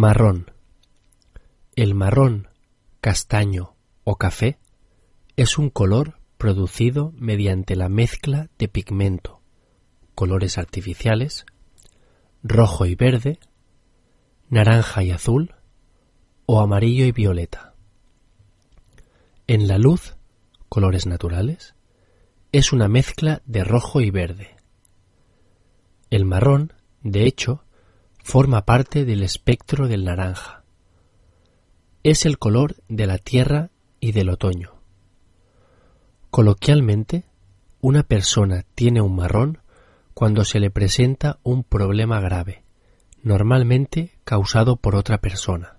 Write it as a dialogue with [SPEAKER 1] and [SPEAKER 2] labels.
[SPEAKER 1] Marrón. El marrón, castaño o café es un color producido mediante la mezcla de pigmento, colores artificiales, rojo y verde, naranja y azul o amarillo y violeta. En la luz, colores naturales, es una mezcla de rojo y verde. El marrón, de hecho, forma parte del espectro del naranja. Es el color de la tierra y del otoño. Coloquialmente, una persona tiene un marrón cuando se le presenta un problema grave, normalmente causado por otra persona.